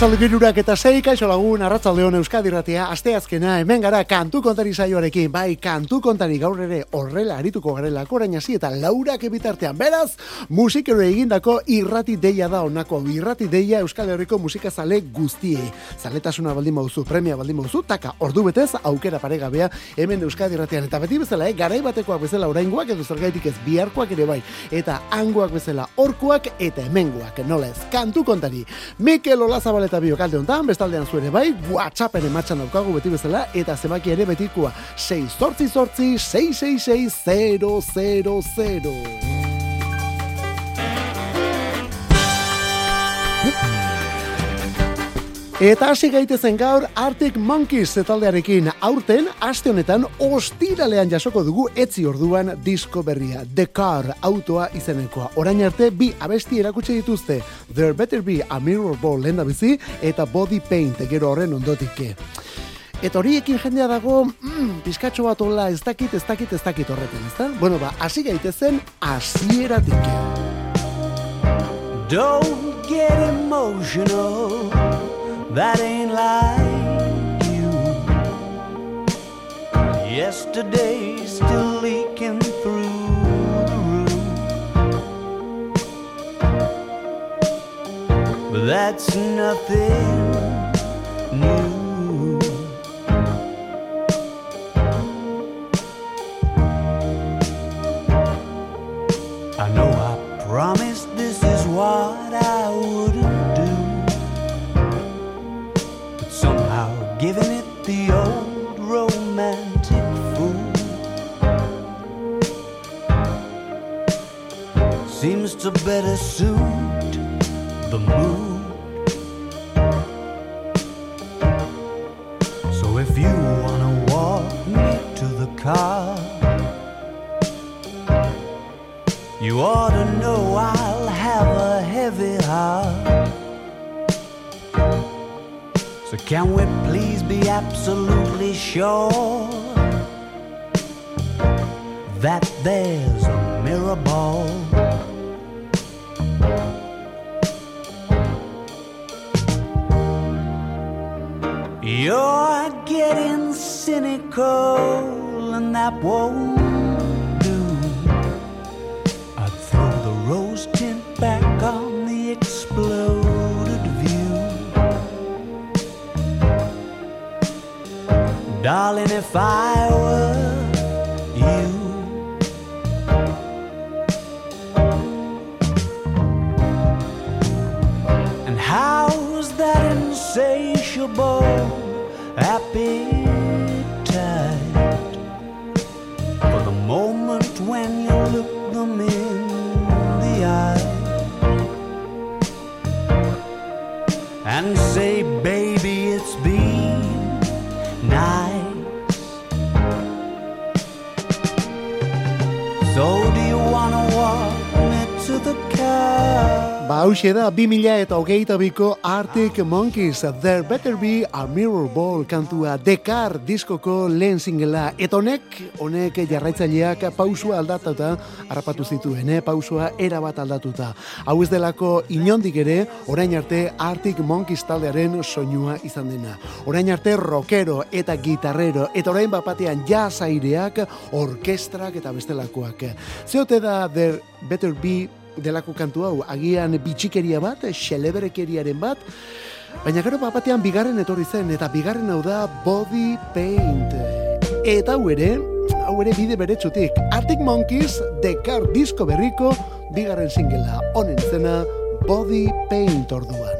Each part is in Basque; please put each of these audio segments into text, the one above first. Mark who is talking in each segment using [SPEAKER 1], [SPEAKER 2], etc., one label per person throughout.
[SPEAKER 1] Arratzalde girurak eta sei, kaixo lagun, arratzalde hon Euskadi ratia, asteazkena, hemen gara kantu kontari saioarekin, bai, kantu kontari gaur ere horrela arituko garela korain hasi eta laurak ebitartean, beraz, musikero egindako irrati deia da onako, irrati deia Euskal Herriko musikazale guztiei. Zaletasuna baldin mauzu, premia baldin mauzu, taka, ordu betez, aukera paregabea, hemen Euskadi ratian, eta beti bezala, eh, garai batekoak bezala oraingoak edo zergaitik ez biharkoak ere bai, eta angoak bezala orkuak eta hemengoak, nola ez, kantu kontari. Mikel Olaza Zabaleta biokalde hontan, bestaldean zuere bai, WhatsAppen ematxan daukagu beti bezala, eta zemaki ere betikoa, 6 sortzi sortzi, 666 Eta hasi gaitezen gaur Arctic Monkeys taldearekin aurten aste honetan ostiralean jasoko dugu etzi orduan disko berria The Car autoa izenekoa. Orain arte bi abesti erakutsi dituzte There Better Be a Mirror Ball lenda bizi eta Body Paint gero horren ondotik. Eta horiekin jendea dago, mm, pizkatxo bat hola, ez dakit, ez dakit, ez dakit horretan, ezta? Bueno, ba, hasi gaitezen, hasieratik. Don't get emotional that ain't like you. Yesterday still leaking through the roof. But that's nothing new. To better suit the mood. So if you wanna walk me to the car, you ought to know I'll have a heavy heart. So can we please be absolutely sure that there's a mirror ball? You're getting cynical and that won't do. I'd throw the rose tint back on the exploded view. Darling, if I were you, and how's that insatiable hause da, bi mila eta hogeita biko Arctic Monkeys, There Better Be a Mirror Ball kantua, Dekar diskoko lehen singela, eta honek, honek jarraitzaileak pausua aldatuta, harrapatu zituen, eh? pausua erabat aldatuta. Hau ez delako inondik ere, orain arte Arctic Monkeys taldearen soinua izan dena. Orain arte rockero eta gitarrero, eta orain bapatean jazaireak, orkestrak eta bestelakoak. Zeote da There Better Be delako kantu hau, agian bitxikeria bat, xeleberekeriaren bat, baina gero batean bigarren etorri zen, eta bigarren hau da Body Paint. Eta hau ere, hau ere bide bere txutik, Arctic Monkeys, Dekar Disco Berriko, bigarren singela, honen zena, Body Paint orduan.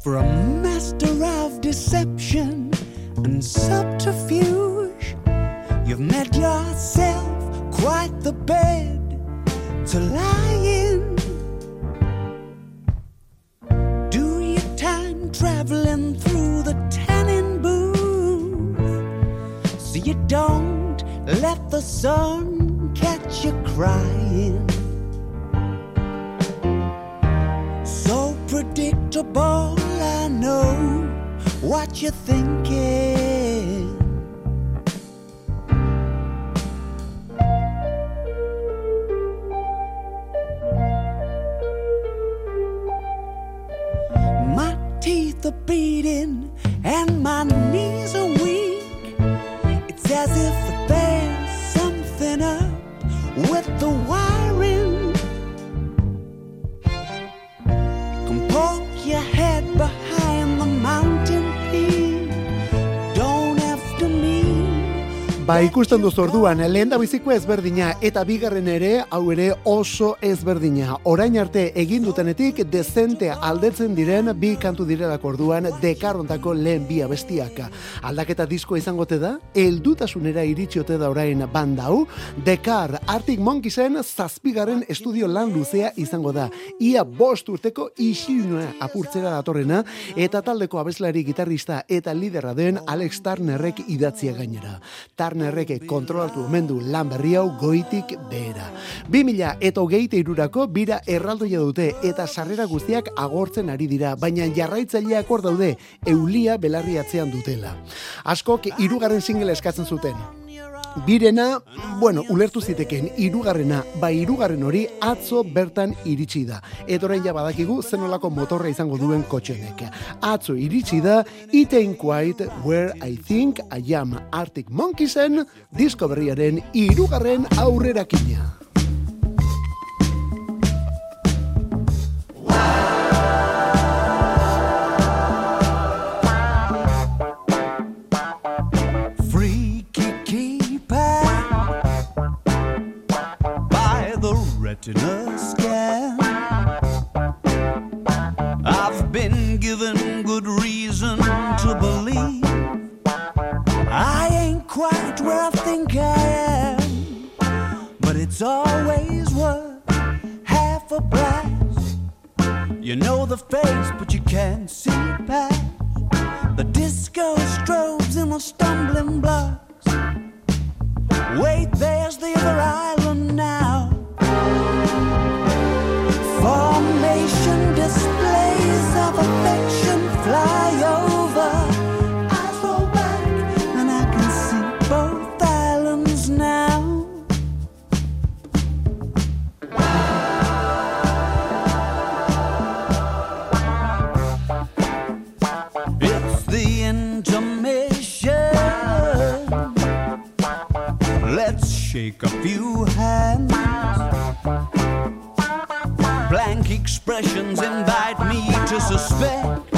[SPEAKER 1] From master of deception and subterfuge, you've met yourself quite the bed to lie in. Do your time traveling through the tanning booth so you don't let the sun catch you crying. So predictable, I know what you're thinking. Ikusten duzu orduan, lehen da biziko ezberdina, eta bigarren ere, hau ere oso ezberdina. Orain arte egin dutenetik, dezente aldetzen diren bi kantu direlako orduan, dekarrontako lehen bi abestiak. Aldaketa disko izangote da, eldutasunera iritsiote da orain banda hau, Dekar Arctic Monkeysen zazpigarren estudio lan luzea izango da. Ia bost urteko isilunea apurtzera datorrena, eta taldeko abeslari gitarrista eta liderra den Alex Turnerrek idatzia gainera. Turnerrek kontrolatu omen du lan berri hau goitik behera. 2000 eta hogeita irurako bira erraldoia dute eta sarrera guztiak agortzen ari dira, baina jarraitzaileak hor daude eulia belarri atzean dutela. Askok hirugarren single eskatzen zuten. Birena, bueno, ulertu ziteken hirugarrena, bai hirugarren hori atzo bertan iritsi da. Eta orain ja badakigu zenolako motorra izango duen kotxenek. Atzo iritsi da It Ain't Quite Where I Think I Am Arctic Monkeysen disko berriaren hirugarren aurrerakina.
[SPEAKER 2] Always worth half a blast. You know the face, but you can't see past the disco strobes and the stumbling blocks. Wait, there's the other island now. Formation displays of affection fly over. Shake a few hands. Blank expressions invite me to suspect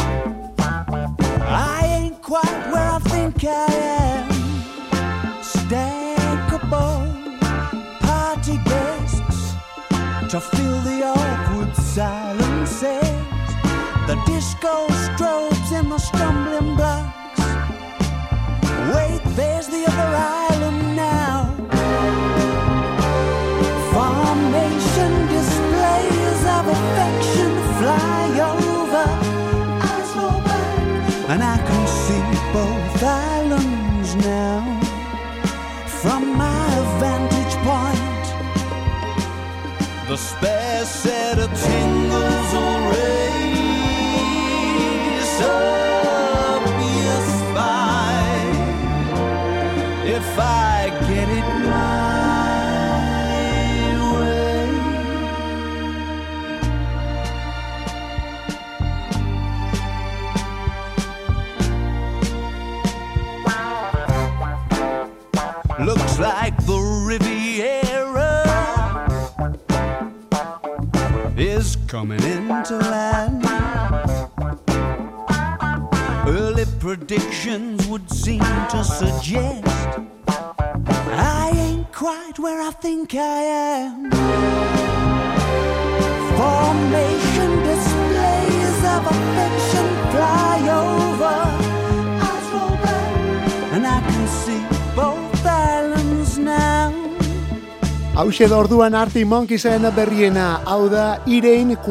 [SPEAKER 2] coming into land. Early predictions would seem to suggest I ain't quite where I think I am.
[SPEAKER 1] Hauxe da orduan Arctic Monkeysen berriena, hau da It Ain't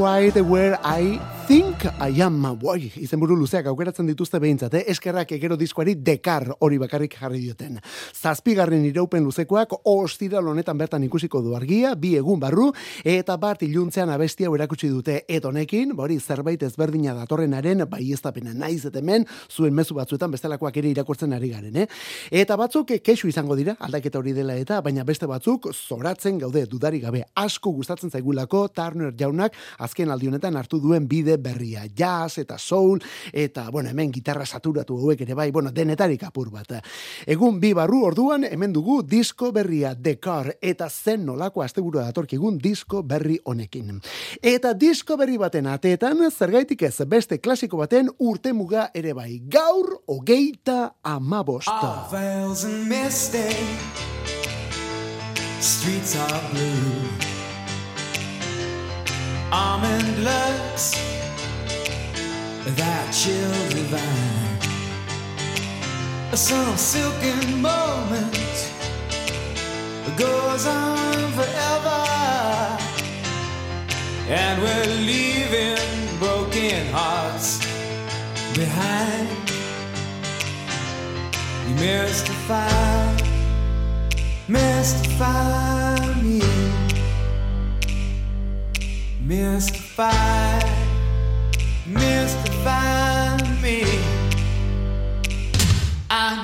[SPEAKER 1] Where I Think I Am. Boi, izenburu luzeak aukeratzen dituzte behintzat, eh? eskerrak egero diskoari dekar hori bakarrik jarri dioten. Zazpigarren iraupen luzekoak ostiral honetan bertan ikusiko du argia, bi egun barru, eta bat iluntzean abestia erakutsi dute etonekin, bori zerbait ezberdina datorrenaren bai ez naiz hemen zuen mezu batzuetan bestelakoak ere irakurtzen ari garen, eh? Eta batzuk kexu izango dira, aldaketa hori dela eta, baina beste batzuk zoratzen gaude dudari gabe asko gustatzen zaigulako Turner jaunak azken aldi honetan hartu duen bide berria, jazz eta soul, eta, bueno, hemen gitarra saturatu hauek ere bai, bueno, denetarik apur bat. Egun bi barru orduan, hemen dugu disko berria The Car, eta zen nolako asteburua datorkigun disko berri honekin. Eta disko berri baten ateetan, zergaitik ez beste klasiko baten urte muga ere bai, gaur hogeita amabosta. Streets are blue Almond looks That chill divine. Some silken moment Goes on forever. And we're leaving broken hearts behind. You mystify mystify me, mystify,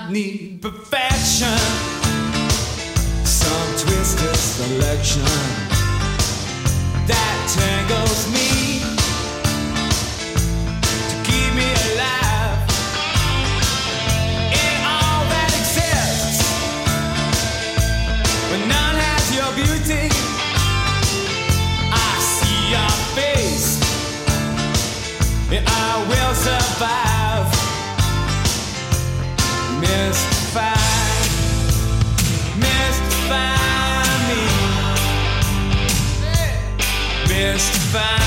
[SPEAKER 1] need perfection, some twisted selection that tangles me. Mystify.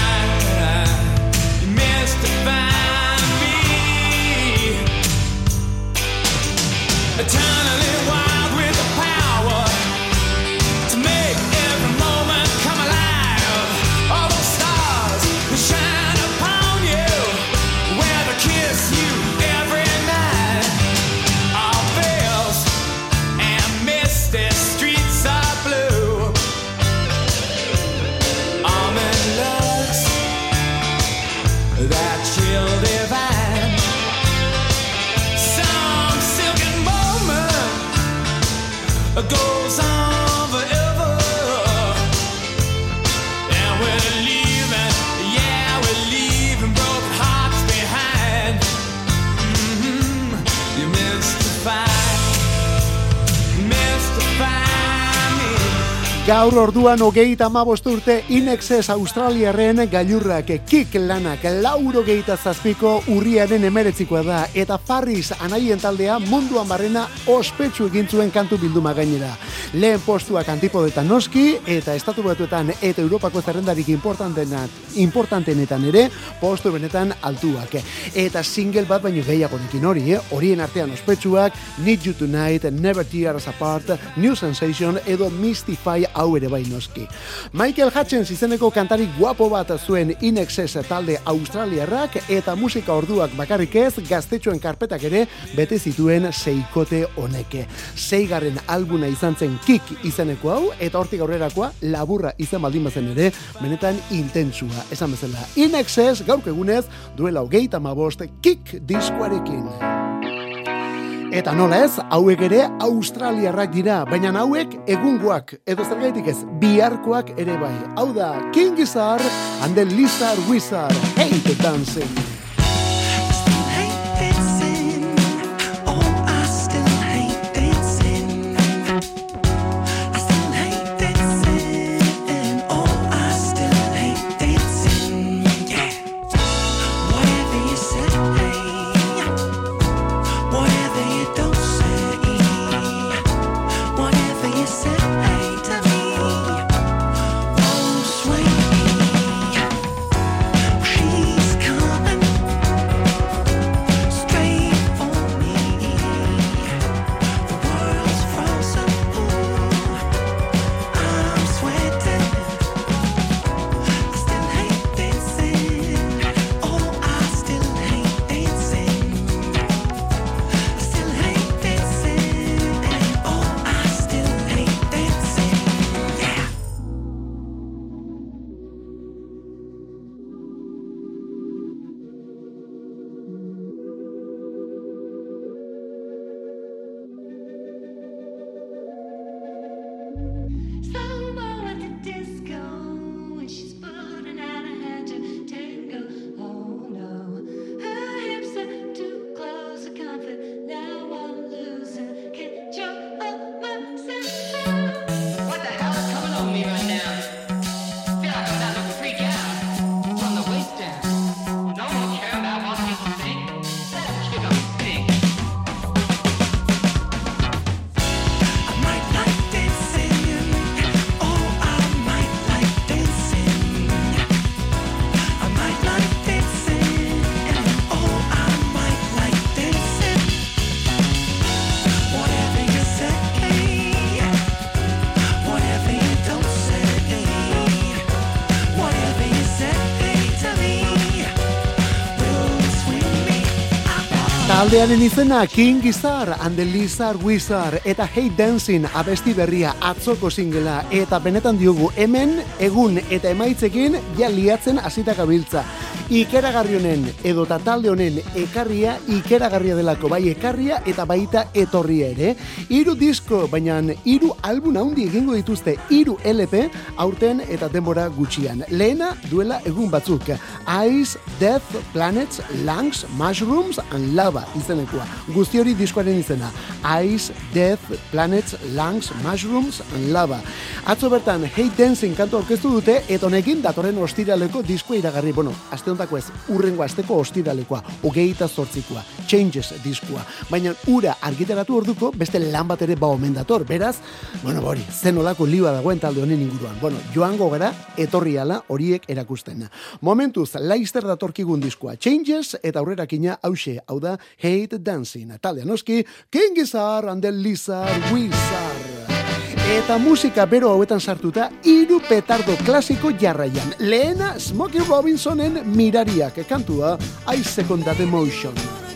[SPEAKER 1] Gaur orduan hogeita amabost urte Inexes Australiaren gailurrak kik lanak lauro geita zazpiko urriaren emeretzikoa da eta Farris anaien taldea munduan barrena ospetsu egin zuen kantu bilduma gainera. Lehen postuak antipodetan noski eta estatu batuetan eta Europako zerrendarik importantenetan ere postu benetan altuak. Eta single bat baino gehiago nekin hori, eh? horien artean ospetsuak Need You Tonight, Never Tears Apart, New Sensation edo Mystify hau ere bai noski. Michael Hutchins izeneko kantari guapo bat zuen Inexes talde Australiarrak eta musika orduak bakarrik ez gaztetxoen karpetak ere bete zituen seikote honeke. Seigarren albuna izan zen Kik izeneko hau eta hortik aurrerakoa laburra izan baldin bazen ere benetan intentsua. Esan bezala Inexes gaurk egunez duela hogeita mabost Kik diskuarekin. Eta nola ez, hauek ere Australiarrak dira, baina hauek egungoak, edo zergaitik ez, biharkoak ere bai. Hau da, King Gizzard and the Lizard Wizard, hate dancing. Taldearen izena King Gizzard and the Lizard Wizard eta Hey Dancing abesti berria atzoko singela eta benetan diogu hemen egun eta emaitzekin ja liatzen hasita gabiltza ikeragarri honen edo talde honen ekarria ikeragarria delako bai ekarria eta baita etorria ere. Hiru disko, baina hiru album handi egingo dituzte hiru LP aurten eta denbora gutxian. Lehena duela egun batzuk. Ice, Death, Planets, Lungs, Mushrooms and Lava izenekoa. Guzti hori diskoaren izena. Ice, Death, Planets, Lungs, Mushrooms and Lava. Atzo bertan, Hey Dancing kantu orkestu dute, eta honekin datorren ostiraleko diskoa iragarri. Bueno, azte hontako ez, urrengo asteko ostiralekoa, hogeita zortzikoa, changes diskua. Baina ura argiteratu orduko, beste lan bat ere ba omen dator. Beraz, bueno, hori, zen olako liua dagoen talde honen inguruan. Bueno, joango gara, etorri ala horiek erakusten. Momentuz, laister datorkigun diskua, changes, eta aurrera kina, hause, hau da, hate dancing. Talde anoski, King Gizzard and the Lizard Wizard. Eta musika bero hauetan sartuta hiru petardo klasiko jarraian. Lehena Smokey Robinsonen mirariak kantua I Second That Emotion.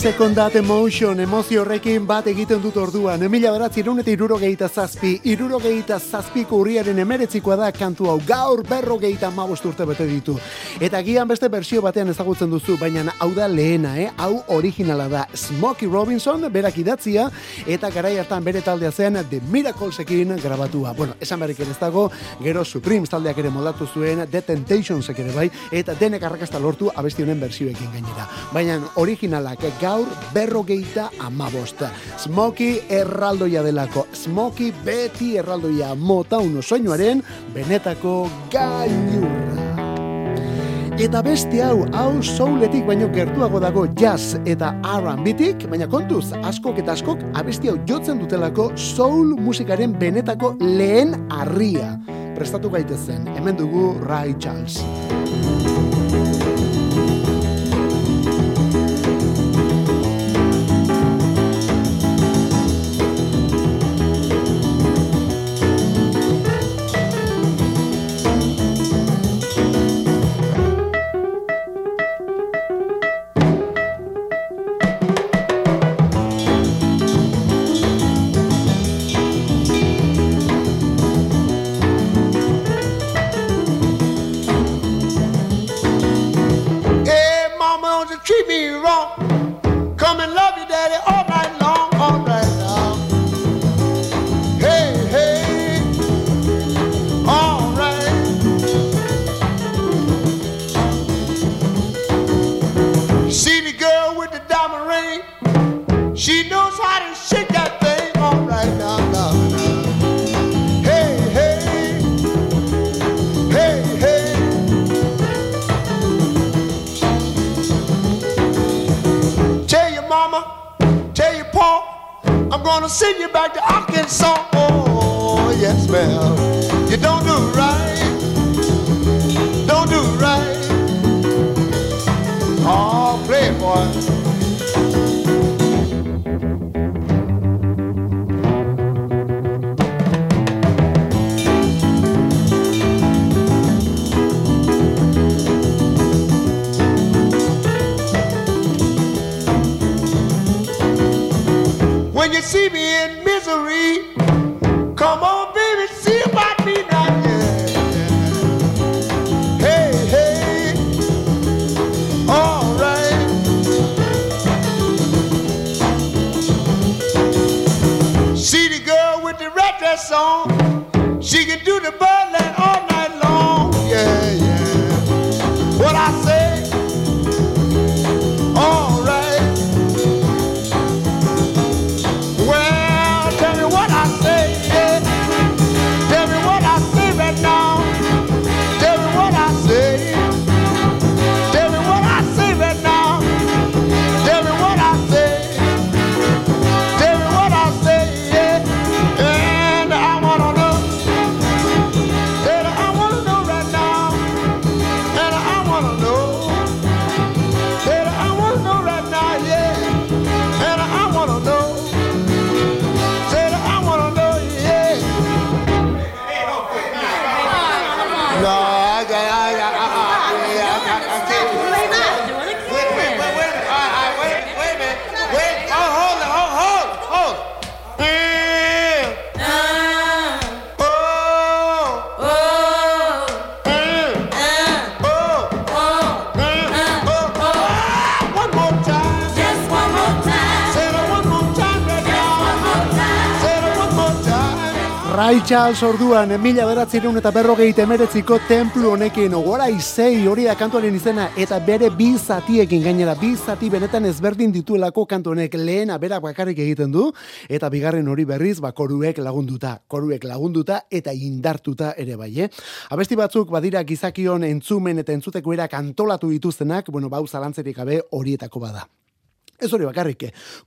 [SPEAKER 1] Second that emotion, emozio horrekin bat egiten dut orduan. Emila beratz, irun eta iruro gehieta zazpi. Iruro gehieta zazpiko urriaren emeretzikoa da kantu hau. Gaur berro gehieta mabost urte bete ditu. Eta gian beste bersio batean ezagutzen duzu, baina hau da lehena, eh? hau originala da. Smokey Robinson, berak idatzia, eta garai hartan bere taldea zen The Miraclesekin grabatua. Bueno, esan berrik ez dago, gero Supremes taldeak ere moldatu zuen, The Temptationsek ere bai, eta denek arrakasta lortu abesti honen bersioekin gainera. Baina originalak gaur berrogeita amabosta. Smoky erraldoia delako. Smoky beti erraldoia mota uno soinuaren benetako gailurra. Eta beste hau, hau souletik baino gertuago dago jazz eta R&B-tik, baina kontuz, askok eta askok abesti hau jotzen dutelako soul musikaren benetako lehen harria. Prestatu gaitezen, hemen dugu Ray Charles.
[SPEAKER 3] See me in misery, come on, baby, see about me now. Hey, hey, all right. See the girl with the red dress on, she can do the
[SPEAKER 1] Charles orduan, mila beratzireun eta berrogei temeretziko templu honekin, gora izei hori da kantuaren izena, eta bere bi zatiekin gainera, bi zati benetan ezberdin dituelako kantu honek lehena berak bakarrik egiten du, eta bigarren hori berriz, ba, koruek lagunduta, koruek lagunduta eta indartuta ere bai, eh? Abesti batzuk badira gizakion entzumen eta entzuteko erak antolatu dituztenak, bueno, bau zalantzerik gabe horietako bada. Ez hori bakarrik,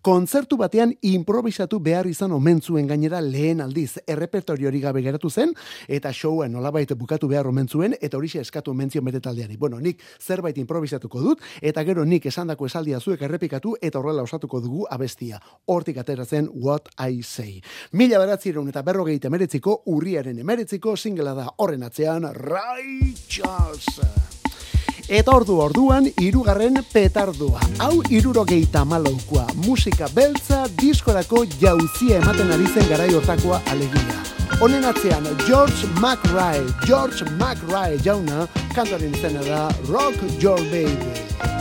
[SPEAKER 1] kontzertu batean improvisatu behar izan omen zuen gainera lehen aldiz, errepertorio hori gabe geratu zen, eta showa nolabait bukatu behar omen zuen, eta hori eskatu omen zion bere taldeari. Bueno, nik zerbait improvisatuko dut, eta gero nik esandako esaldia zuek errepikatu, eta horrela osatuko dugu abestia. Hortik atera zen What I Say. Mila beratzireun eta berrogeita emeretziko, urriaren emeretziko, singela da horren atzean, Ray Charles. Eta ordu orduan, irugarren petardua. Hau irurogeita malaukoa. Musika beltza, diskorako jauzia ematen ari zen garai hortakoa alegia. Honen atzean, George McRae, George McRae jauna, kantaren izena da Rock Your Baby.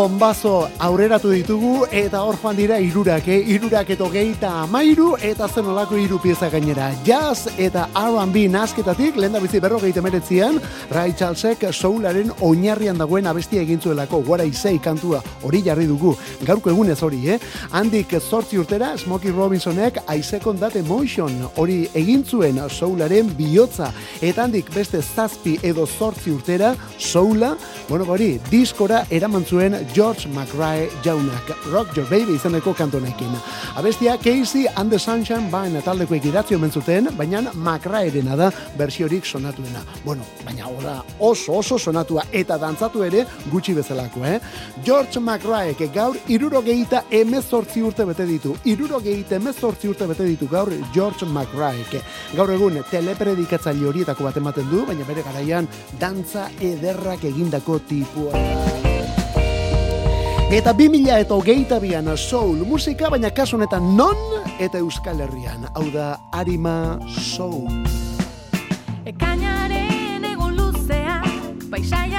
[SPEAKER 1] Bombazo aurreratu ditugu eta hor joan dira irurak, eh? irurak eto geita amairu eta zen olako iru pieza gainera. Jazz eta R&B nasketatik, lehen da bizi berro geite meretzian, Ray Charlesek soularen oinarrian dagoen abestia egintzuelako, What I Say kantua hori jarri dugu. Gaurko egunez hori, eh? Handik zortzi urtera, Smokey Robinsonek I Second That Emotion hori egintzuen soularen bihotza. Eta handik beste zazpi edo zortzi urtera, soula, bueno, hori, diskora eraman zuen George McRae jaunak, Rock Your Baby izeneko kantonekin. Abestia Casey and the Sunshine Band taldeko ekidatzi omen zuten, baina McRae-erena da bersiorik sonatuena. Bueno, baina hola oso oso sonatua eta dantzatu ere gutxi bezalako, eh? George McRae, gaur irurogeita emezortzi urte bete ditu. Irurogeita emezortzi urte bete ditu gaur George McRae. Gaur egun telepredikatzaile horietako bat ematen du, baina bere garaian dantza ederrak egindako tipua. Eta 2000 eta hogeita bian soul musika, baina kasu honetan non eta euskal herrian. Hau da Arima Soul.
[SPEAKER 4] Ekainaren egun luzea, paisaiaren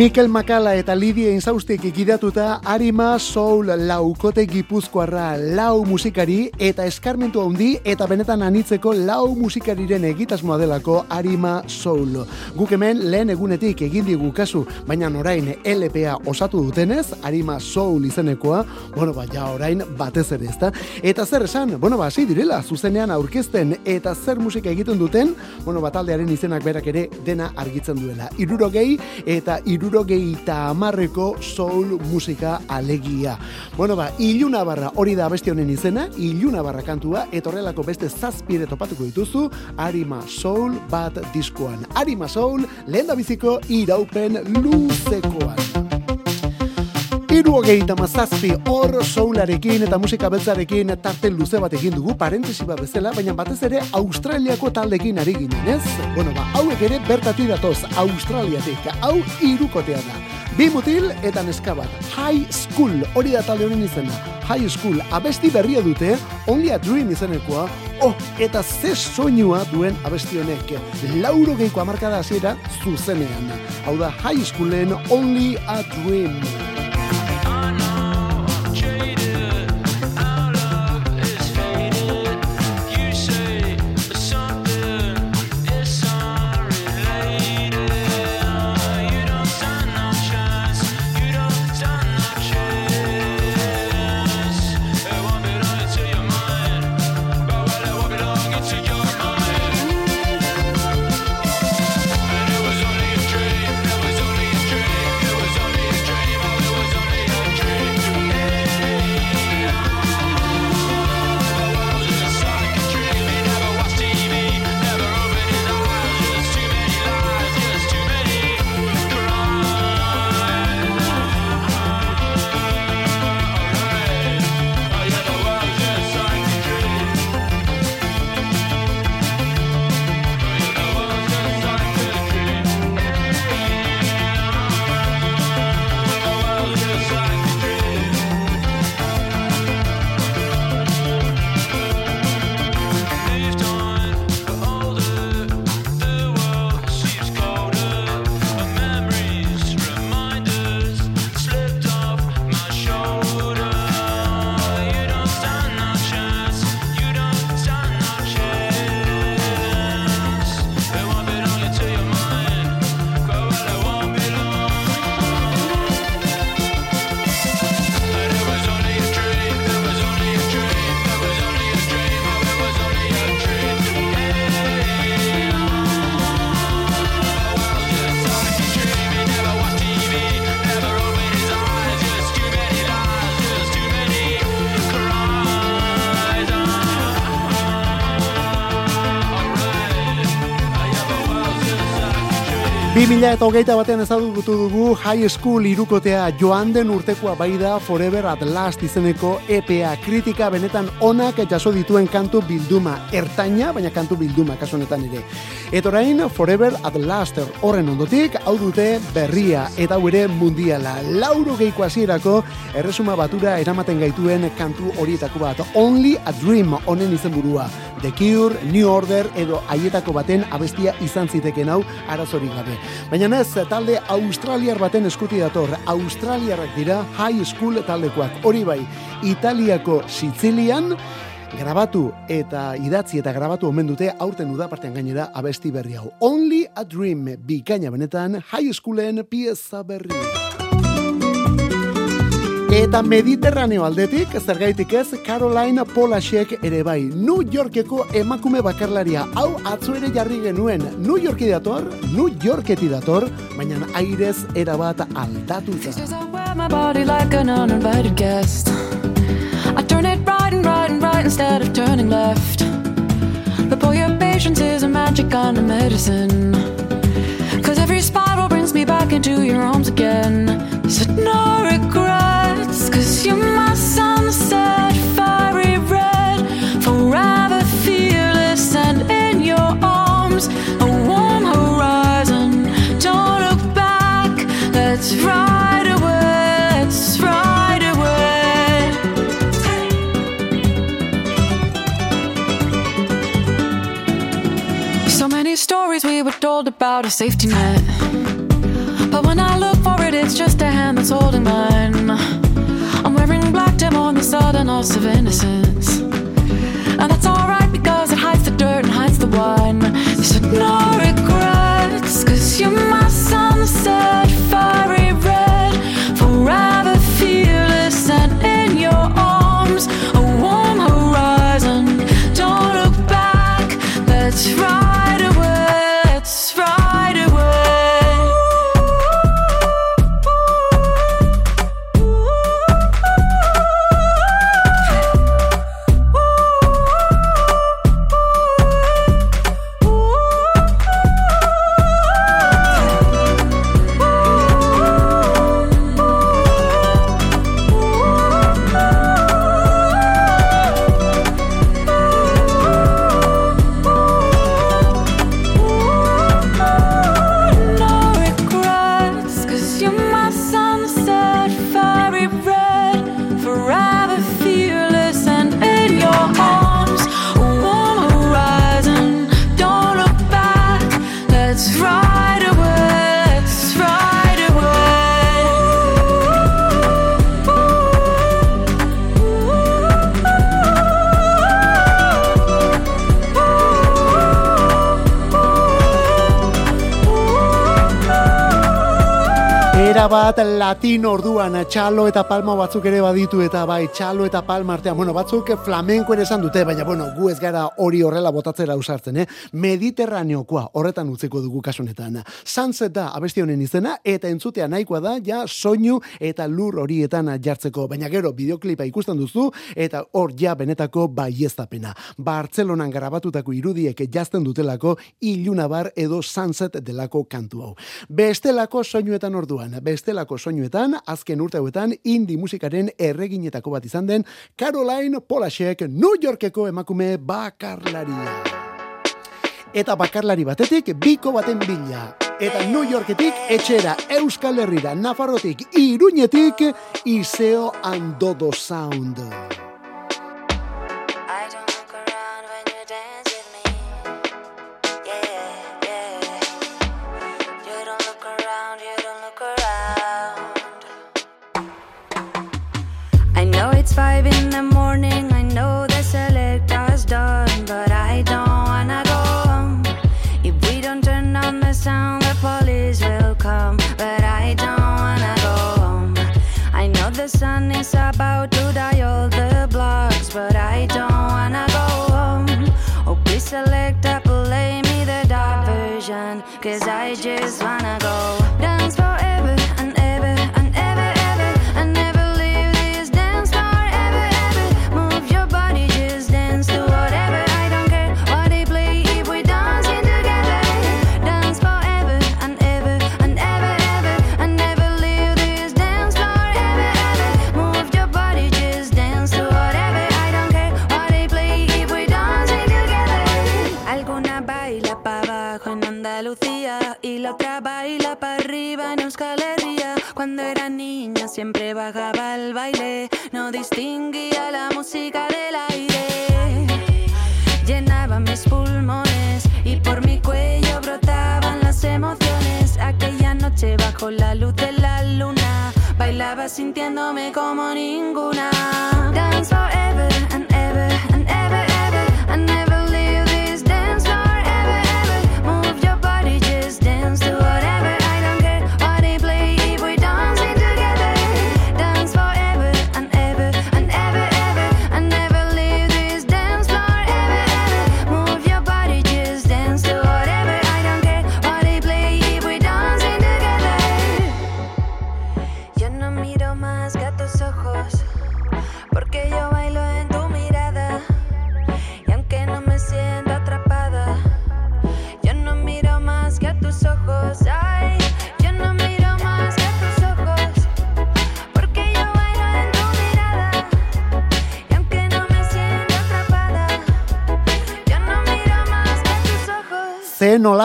[SPEAKER 1] Mikel Makala eta Lidia Inzaustik ikidatuta Arima Soul laukote gipuzkoarra lau musikari eta eskarmentu handi eta benetan anitzeko lau musikariren egitasmoa delako Arima Soul. Guk hemen lehen egunetik egin digu kasu, baina orain LPA osatu dutenez, Arima Soul izenekoa, bueno, ba, ja orain batez ere ezta. Eta zer esan, bueno, ba, hasi direla, zuzenean aurkezten eta zer musika egiten duten, bueno, ba, taldearen izenak berak ere dena argitzen duela. Irurogei eta iruro irurogeita amarreko soul musika alegia. Bueno ba, iluna barra hori da abesti honen izena, iluna barra kantua, etorrelako beste zazpide topatuko dituzu, Arima Soul bat diskoan. Arima Soul, lehen da biziko iraupen luzekoan. Iru hogeita mazazpi hor soularekin eta musika beltzarekin tarte luze bat egin dugu, parentesi bat bezala, baina batez ere Australiako taldekin ari ginen, ez? Bueno, ba, hauek ere bertati datoz, Australiatik, hau irukotea da. Bi mutil eta neska bat, High School, hori da talde honen izena, High School, abesti berria dute, Only a Dream izenekoa, oh, eta ze soinua duen abesti honek, lauro geiko amarkada hasiera zuzenean. Hau da High Schoolen Only a Dream. Bi mila eta hogeita batean ezagutu dugu High School irukotea joan den urtekoa bai da Forever at Last izeneko EPA kritika benetan onak jaso dituen kantu bilduma ertaina, baina kantu bilduma kasu honetan ere. Eta orain Forever at Last horren ondotik hau dute berria eta hau ere mundiala. Lauro geiko hasierako erresuma batura eramaten gaituen kantu horietako bat. Only a Dream honen izenburua. The Cure, New Order edo haietako baten abestia izan ziteken hau arazorik gabe. Baina ez, talde australiar baten eskuti dator. Australiarrak dira high school taldekoak. Hori bai, Italiako Sizilian, grabatu eta idatzi eta grabatu omen dute aurten udapartean gainera abesti berri hau. Only a Dream, bikaina benetan, high schoolen pieza berri. Eta Mediterraneo aldetik, zergaitik ez, Caroline Polasek ere bai, New Yorkeko emakume bakarlaria, hau atzo ere jarri genuen, New Yorki dator, New Yorketi dator, baina airez erabat aldatuta.
[SPEAKER 5] Says I turn it right and right and right instead of turning left. But boy, your patience is a magic kind of medicine. Cause every spiral brings me back into your arms again. Said no regrets, about a safety net. But when I look for it, it's just a hand that's holding mine. Sudden loss of innocence. And that's alright because it hides the dirt and hides the wine. You said no
[SPEAKER 1] Era bat latin orduan txalo eta palma batzuk ere baditu eta bai txalo eta palma artean, bueno, batzuk flamenko ere esan dute, baina bueno, gu ez gara hori horrela botatzera usartzen, eh? Mediterraneokoa horretan utziko dugu kasunetan. Sunset da abesti honen izena eta entzutea nahikoa da ja soinu eta lur horietan jartzeko, baina gero bideoklipa ikusten duzu eta hor ja benetako baieztapena. Bartzelonan grabatutako irudiek jazten dutelako ilunabar edo sunset delako kantu hau. Bestelako soinuetan orduan, bestelako soinuetan, azken urte hauetan, indie musikaren erreginetako bat izan den, Caroline Polasek New Yorkeko emakume bakarlaria. Eta bakarlari batetik, biko baten bila. Eta New Yorketik etxera Euskal Herrira, Nafarrotik, Iruñetik, Iseo Andodo Sound.
[SPEAKER 6] It's five in the morning. I know the selector's done, but I don't wanna go home. If we don't turn on the sound, the police will come. But I don't wanna go home. I know the sun is about to die all the blocks, but I don't wanna go home. Oh, please select play me the dark version, cause I just wanna go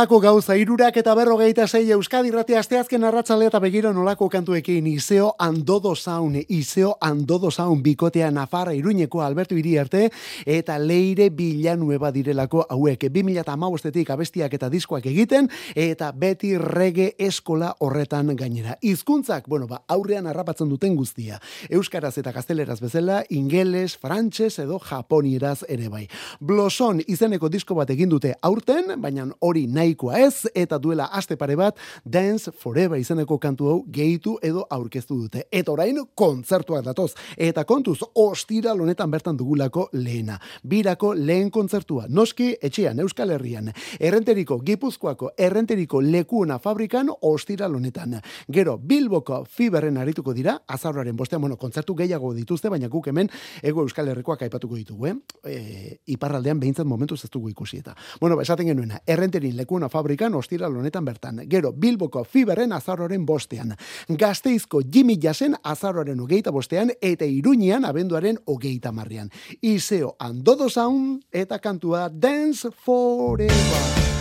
[SPEAKER 1] nolako gauza irurak eta berrogeita zei Euskadi irratia asteazken arratzale eta begira nolako kantuekin Iseo Andodo Sound, Iseo Andodo Sound bikotea Nafarra Iruñeko Alberto Iriarte eta Leire Villanueva direlako hauek 2015etik abestiak eta diskoak egiten eta beti rege eskola horretan gainera. Hizkuntzak, bueno, ba, aurrean harrapatzen duten guztia. Euskaraz eta gazteleraz bezala, ingeles, frantses edo japonieraz ere bai. Bloson izeneko disko bat egin dute aurten, baina hori nahikoa ez, eta duela aste pare bat, Dance Forever izeneko kantu hau gehitu edo aurkeztu dute. Eta orain kontzertuak datoz. Eta kontuz, ostira honetan bertan dugulako lehena. Birako lehen kontzertua. Noski, etxean, Euskal Herrian. Errenteriko, Gipuzkoako, errenteriko lekuona fabrikan ostira honetan. Gero, Bilboko fiberren arituko dira, azarroaren bostean, bueno, kontzertu gehiago dituzte, baina guk hemen, ego Euskal Herrikoak aipatuko ditugu, eh? E, iparraldean behintzat momentuz ez dugu ikusi eta. Bueno, ba, esaten genuena, errenterin lekuona fabrikan ostira honetan bertan. Gero, Bilboko fiberren azarroaren bostean. Gazteizko Jimmy Jasen azarroaren hogeita bostean, eta Iruñean abenduaren hogeita marrean. Iseo Andodo Sound eta kantua Dance Forever.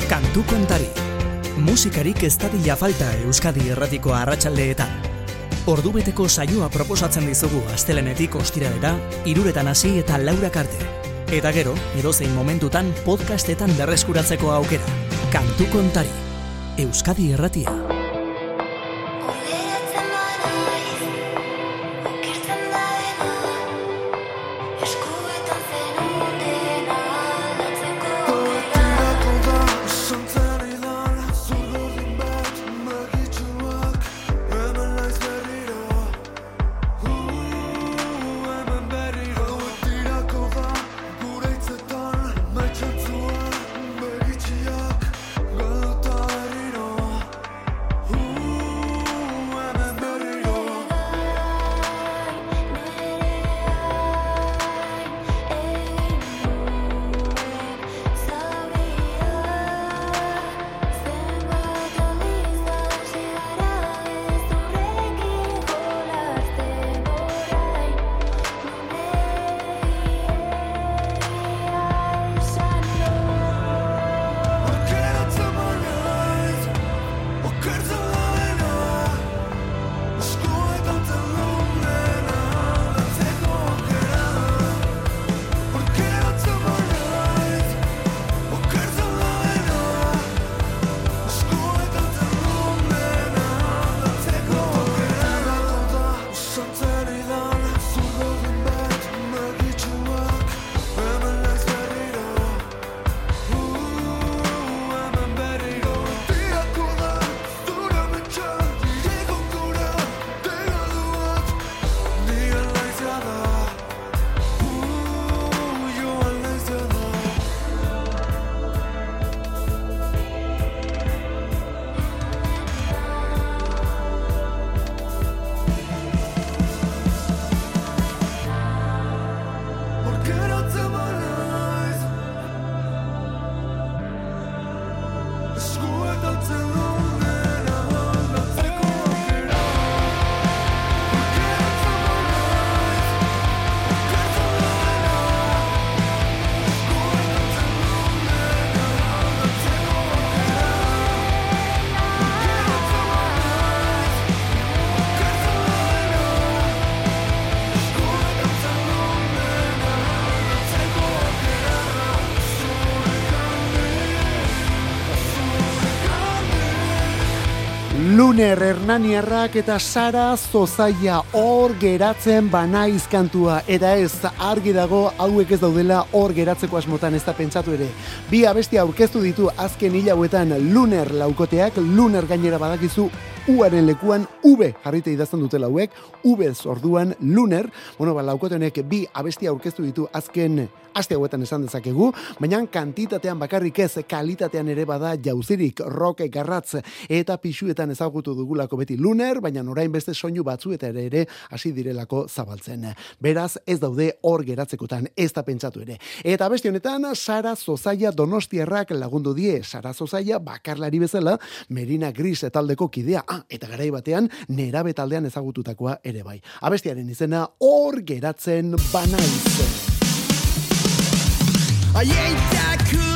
[SPEAKER 7] Kantu kontari. Musikarik ez dadila falta Euskadi erratiko arratsaldeetan. Ordubeteko saioa proposatzen dizugu astelenetik ostiralera, iruretan hasi eta laurak arte. Eta gero, edozein momentutan podcastetan berreskuratzeko aukera. Kantu kontari. Euskadi erratia.
[SPEAKER 1] Hernaniarrak eta Sara Zozaia hor geratzen banaiz kantua eta ez argi dago hauek ez daudela hor geratzeko asmotan ez da pentsatu ere. Bi abestia aurkeztu ditu azken hilauetan Luner laukoteak, Luner gainera badakizu uaren lekuan V jarrite idazten dutela hauek, V orduan Luner, bueno, ba, laukote honek bi abestia aurkeztu ditu azken aste hauetan esan dezakegu, baina kantitatean bakarrik ez, kalitatean ere bada jauzirik, rock garratz eta pixuetan ezagutu dugulako beti Luner, baina orain beste soinu batzu eta ere ere hasi direlako zabaltzen. Beraz, ez daude hor geratzekotan, ez da pentsatu ere. Eta beste honetan, Sara Zozaia Donostiarrak lagundu die, Sara Zozaia bakarlari bezala, Merina Gris taldeko kidea, ah, eta garai batean, nerabe taldean ezagututakoa ere bai. Abestiaren izena, hor geratzen banaiz.
[SPEAKER 8] Cool,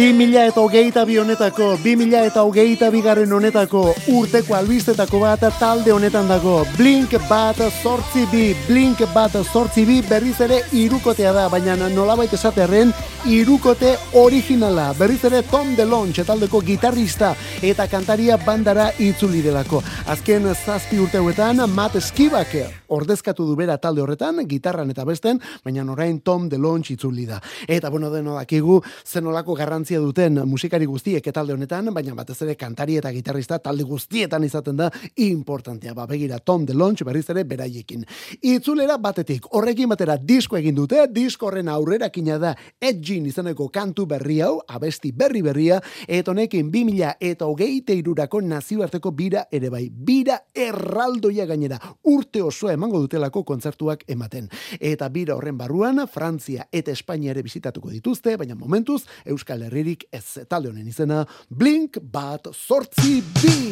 [SPEAKER 1] 2000 eta hogeita bi honetako, 2000 eta hogeita bigarren honetako, urteko albistetako bat talde honetan dago. Blink bat sortzi bi, blink bat sortzi bi berriz ere irukotea da, baina nolabait esaterren irukote originala. Berriz ere Tom DeLonge taldeko gitarrista eta kantaria bandara itzuli delako. Azken zazpi urte hauetan Matt Skibak ordezkatu du bera talde horretan, gitarran eta besten, baina orain Tom DeLonge itzuli da. Eta bueno, deno dakigu zenolako garrantzi garrantzia duten musikari guztiek talde honetan, baina batez ere kantari eta gitarrista talde guztietan izaten da importantea. Ba, begira Tom DeLonge berriz ere beraiekin. Itzulera batetik, horrekin batera disko egin dute, disko horren aurrerakina da Edgin izeneko kantu berri hau, abesti berri berria, eta honekin 2000 eta hogeite irurako nazioarteko bira ere bai. Bira erraldoia gainera, urte osoa emango dutelako kontzertuak ematen. Eta bira horren barruan, Frantzia eta Espainia ere bizitatuko dituzte, baina momentuz, Euskal Herririk ez talde honen izena, Blink bat sortzi bi!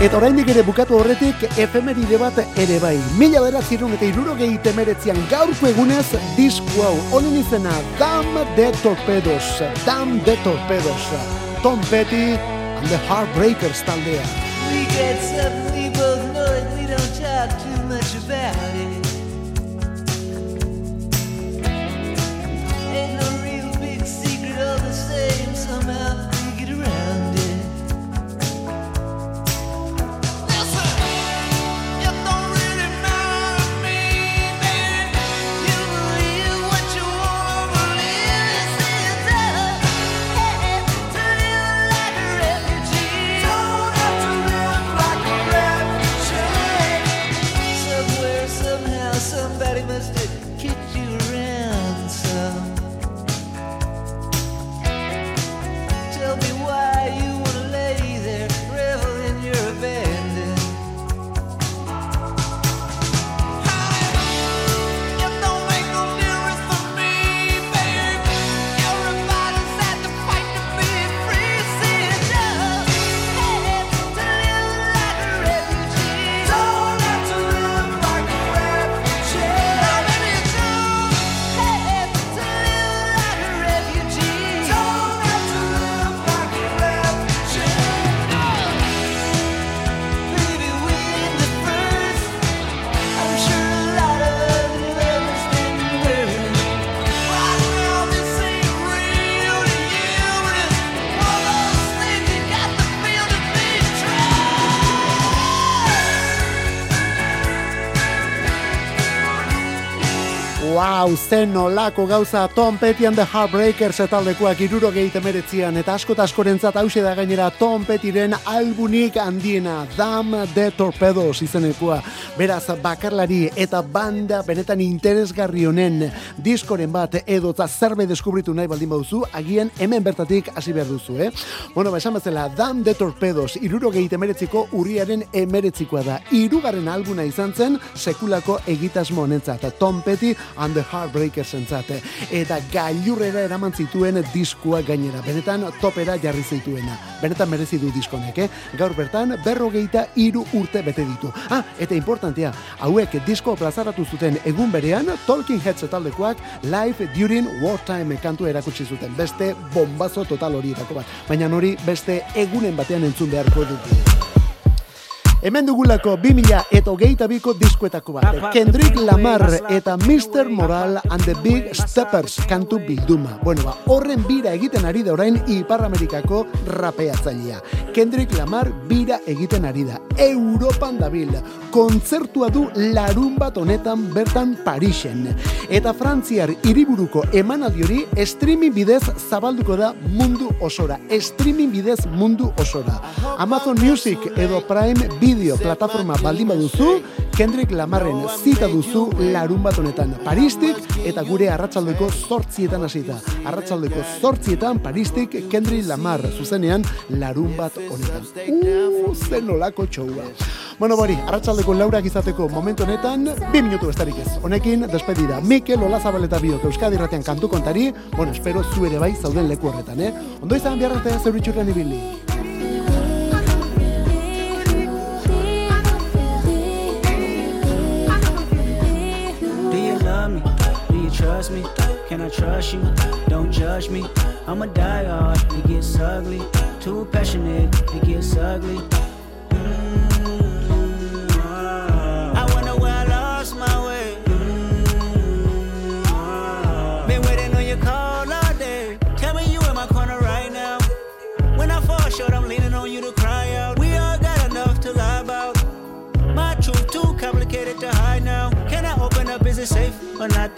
[SPEAKER 1] Eta oraindik ere bukatu horretik efemeride bat ere bai. Mila beratzerun eta irurogei temeretzian gaurko egunez disku hau. Honen izena Dam de Torpedos. Dam de Torpedos. Tom Petty and the Heartbreakers taldea.
[SPEAKER 9] We get something we both know and we don't talk too much about it.
[SPEAKER 1] Wow, zen olako gauza Tom Petty and the Heartbreakers etaldekoak iruro meretzian eta asko askorentzat hause da gainera Tom Pettyren albunik handiena Dam de Torpedos izenekoa. Beraz, bakarlari eta banda benetan interesgarri honen diskoren bat edota zerbe deskubritu nahi baldin bauzu, agian hemen bertatik hasi behar duzu, eh? Bueno, ba, esan bezala, Dam de Torpedos iruro meretziko urriaren emeretzikoa da. Irugarren albuna izan zen sekulako egitasmo honentzat. Tom Petty and the Heartbreakers entzate. Eta gailurrera eraman zituen diskua gainera. Benetan topera jarri zituena. Benetan merezi du diskonek, eh? Gaur bertan berrogeita iru urte bete ditu. Ah, eta importantea, hauek disko plazaratu zuten egun berean Talking Heads taldekoak Live During Wartime kantu erakutsi zuten. Beste bombazo total horietako bat. Baina hori beste egunen batean entzun beharko dugu. Hemen dugulako 2000 eta hogeita biko diskuetako bat. Kendrick Lamar eta Mr. Moral and the Big Steppers kantu bilduma. Bueno, ba, horren bira egiten ari da orain Ipar Amerikako rapeatzailea. Kendrick Lamar bira egiten ari da. Europan dabil. Kontzertua du larun bat honetan bertan Parisen. Eta Frantziar hiriburuko emanaldi hori streaming bidez zabalduko da mundu osora. Streaming bidez mundu osora. Amazon Music edo Prime bideo plataforma baldin baduzu, Kendrick Lamarren zita duzu larun bat honetan Paristik eta gure arratsaldeko zortzietan hasita. Arratsaldeko zortzietan Paristik Kendrick Lamar zuzenean larun bat honetan. Uh, zen olako txoua. Bueno, bori, arratsaldeko laurak izateko momentu honetan, bi minutu bestarik ez. Honekin, despedida. Mikel Olazabal eta biok Euskadi Ratean kantu kontari, bueno, espero zu ere bai zauden leku horretan, eh? Ondo izan biarratea zeuritxurren ibili.
[SPEAKER 10] Trust me? Can I trust you? Don't judge me. I'm a die hard, it gets ugly. Too passionate, it gets ugly.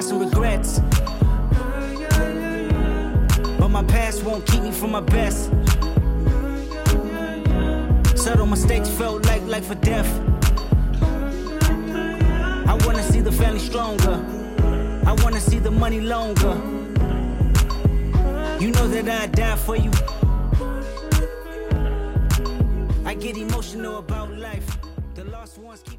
[SPEAKER 10] got some regrets. But my past won't keep me from my best. Subtle mistakes felt like life or death. I wanna see the family stronger. I wanna see the money longer. You know that I'd die for you. I get emotional about life. The lost ones keep